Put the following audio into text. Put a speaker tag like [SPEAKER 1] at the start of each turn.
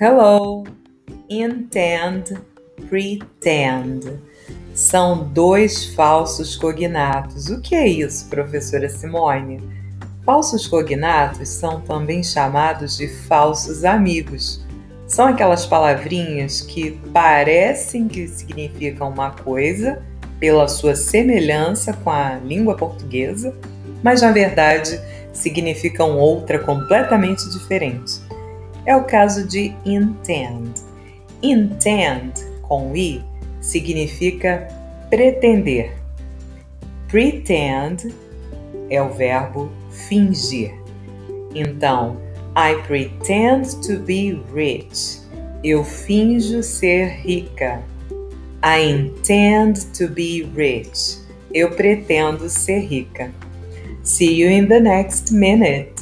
[SPEAKER 1] Hello, intend, pretend. São dois falsos cognatos. O que é isso, professora Simone? Falsos cognatos são também chamados de falsos amigos. São aquelas palavrinhas que parecem que significam uma coisa pela sua semelhança com a língua portuguesa, mas na verdade significam outra completamente diferente é o caso de intend. Intend, com i, significa pretender. Pretend é o verbo fingir. Então, I pretend to be rich. Eu finjo ser rica. I intend to be rich. Eu pretendo ser rica. See you in the next minute.